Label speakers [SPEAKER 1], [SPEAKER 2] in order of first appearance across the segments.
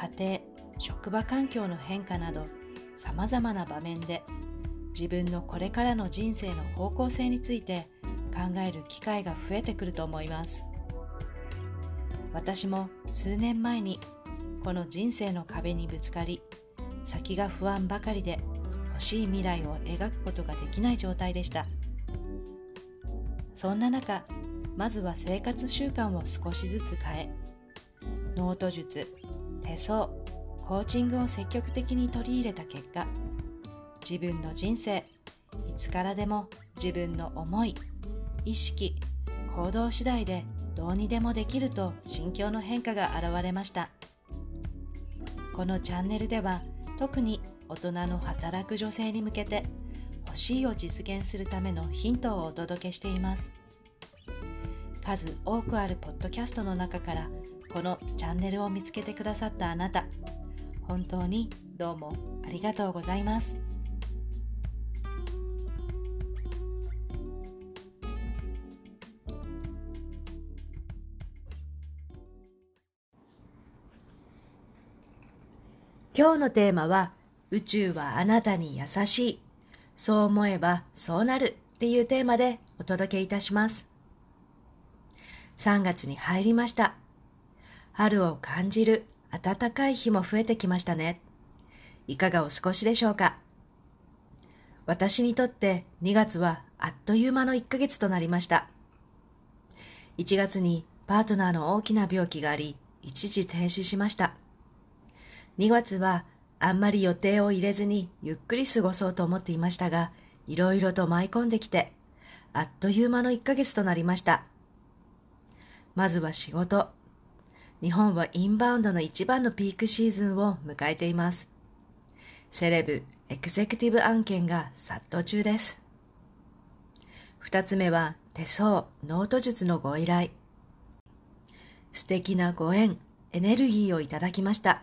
[SPEAKER 1] 家庭、職場環境の変化など様々な場面で自分のこれからの人生の方向性について考える機会が増えてくると思います。私も数年前にこの人生の壁にぶつかり先が不安ばかりで欲しい未来を描くことができない状態でした。そんな中まずは生活習慣を少しずつ変えノート術手相コーチングを積極的に取り入れた結果自分の人生いつからでも自分の思い意識行動次第でどうにでもできると心境の変化が現れました。このチャンネルでは特に大人の働く女性に向けて欲しいを実現するためのヒントをお届けしています。数多くあるポッドキャストの中からこのチャンネルを見つけてくださったあなた本当にどうもありがとうございます。今日のテーマは宇宙はあなたに優しいそう思えばそうなるっていうテーマでお届けいたします。3月に入りました。春を感じる暖かい日も増えてきましたね。いかがお過ごしでしょうか？私にとって2月はあっという間の1ヶ月となりました。1月にパートナーの大きな病気があり、一時停止しました。2月はあんまり予定を入れずにゆっくり過ごそうと思っていましたが、いろいろと舞い込んできて、あっという間の1ヶ月となりました。まずは仕事、日本はインバウンドの一番のピークシーズンを迎えています。セレブ、エクゼクティブ案件が殺到中です。二つ目は手相、ノート術のご依頼。素敵なご縁、エネルギーをいただきました。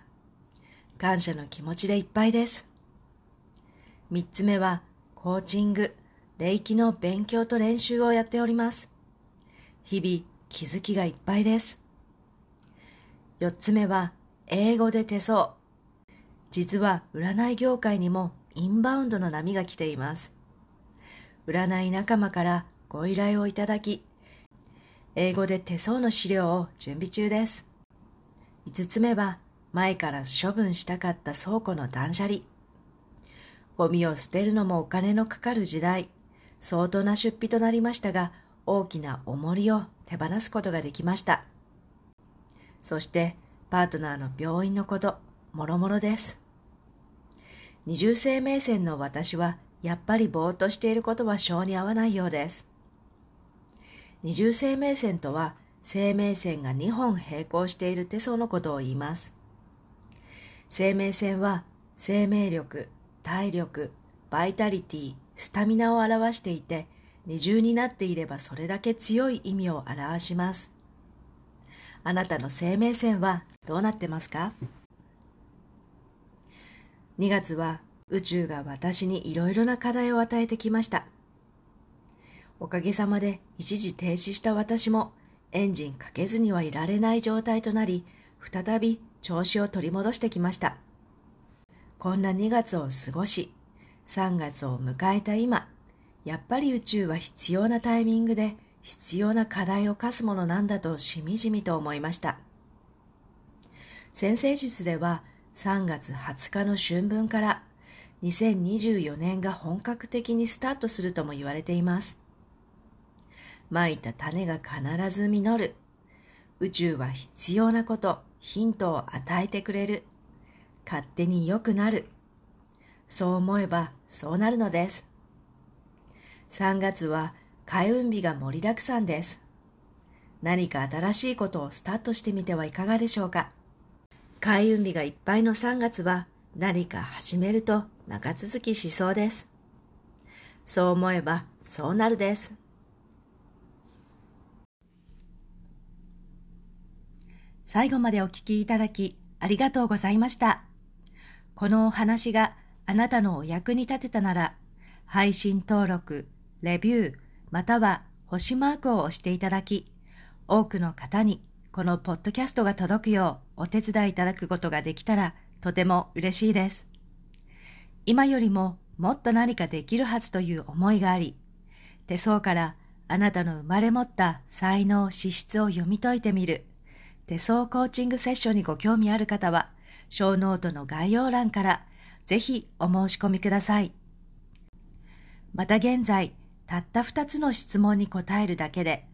[SPEAKER 1] 感謝の気持ちでいっぱいです。三つ目はコーチング、霊気の勉強と練習をやっております。日々気づきがいっぱいです。4つ目は英語で手相。実は占い業界にもインバウンドの波が来ています。占い仲間からご依頼をいただき、英語で手相の資料を準備中です。5つ目は前から処分したかった倉庫の断捨離。ゴミを捨てるのもお金のかかる時代、相当な出費となりましたが、大きな重りを手放すことができました。そしてパートナーの病院のこと、もろもろです。二重生命線の私はやっぱりぼーっとしていることは性に合わないようです。二重生命線とは生命線が2本並行している手相のことを言います。生命線は生命力、体力、バイタリティ、スタミナを表していて、二重になっていればそれだけ強い意味を表します。あなたの生命線はどうなってますか ?2 月は宇宙が私にいろいろな課題を与えてきました。おかげさまで一時停止した私もエンジンかけずにはいられない状態となり、再び調子を取り戻してきました。こんな2月を過ごし、3月を迎えた今、やっぱり宇宙は必要なタイミングで必要な課題を課すものなんだとしみじみと思いました。先生術では3月20日の春分から2024年が本格的にスタートするとも言われています。蒔いた種が必ず実る。宇宙は必要なこと、ヒントを与えてくれる。勝手に良くなる。そう思えばそうなるのです。3月は開運日が盛りだくさんです。何か新しいことをスタートしてみてはいかがでしょうか？開運日がいっぱいの3月は何か始めると長続きしそうです。そう思えばそうなるです。最後までお聞きいただきありがとうございました。このお話があなたのお役に立てたなら、配信登録、レビュー、または星マークを押していただき、多くの方にこのポッドキャストが届くようお手伝いいただくことができたらとても嬉しいです。今よりももっと何かできるはずという思いがあり、手相からあなたの生まれ持った才能、資質を読み解いてみる手相コーチングセッションにご興味ある方は、小ノートの概要欄からぜひお申し込みください。また現在、たった2つの質問に答えるだけで、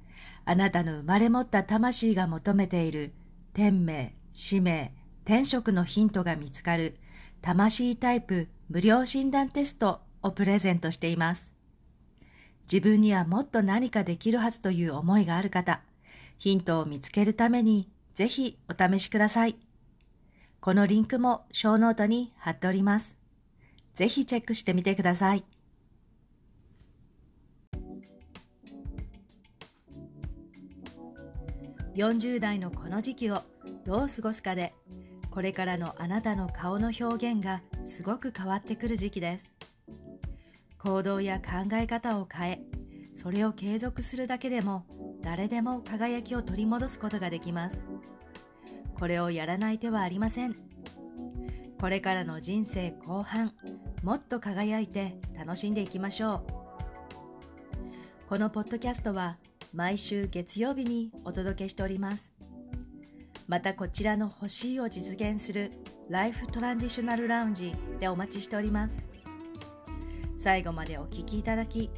[SPEAKER 1] あなたの生まれ持った魂が求めている天命、使命、天職のヒントが見つかる魂タイプ無料診断テストをプレゼントしています。自分にはもっと何かできるはずという思いがある方、ヒントを見つけるためにぜひお試しください。このリンクもショーノートに貼っております。ぜひチェックしてみてください。40代のこの時期をどう過ごすかで、これからのあなたの顔の表現がすごく変わってくる時期です。行動や考え方を変え、それを継続するだけでも誰でも輝きを取り戻すことができます。これをやらない手はありません。これからの人生後半、もっと輝いて楽しんでいきましょう。このポッドキャストは毎週月曜日にお届けしております。またこちらの欲しいを実現するライフトランジショナルラウンジでお待ちしております。最後までお聴きいただき、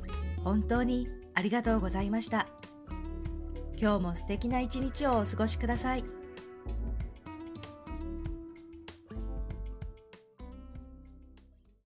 [SPEAKER 1] 本当にありがとうございました。今日も素敵な一日をお過ごしください。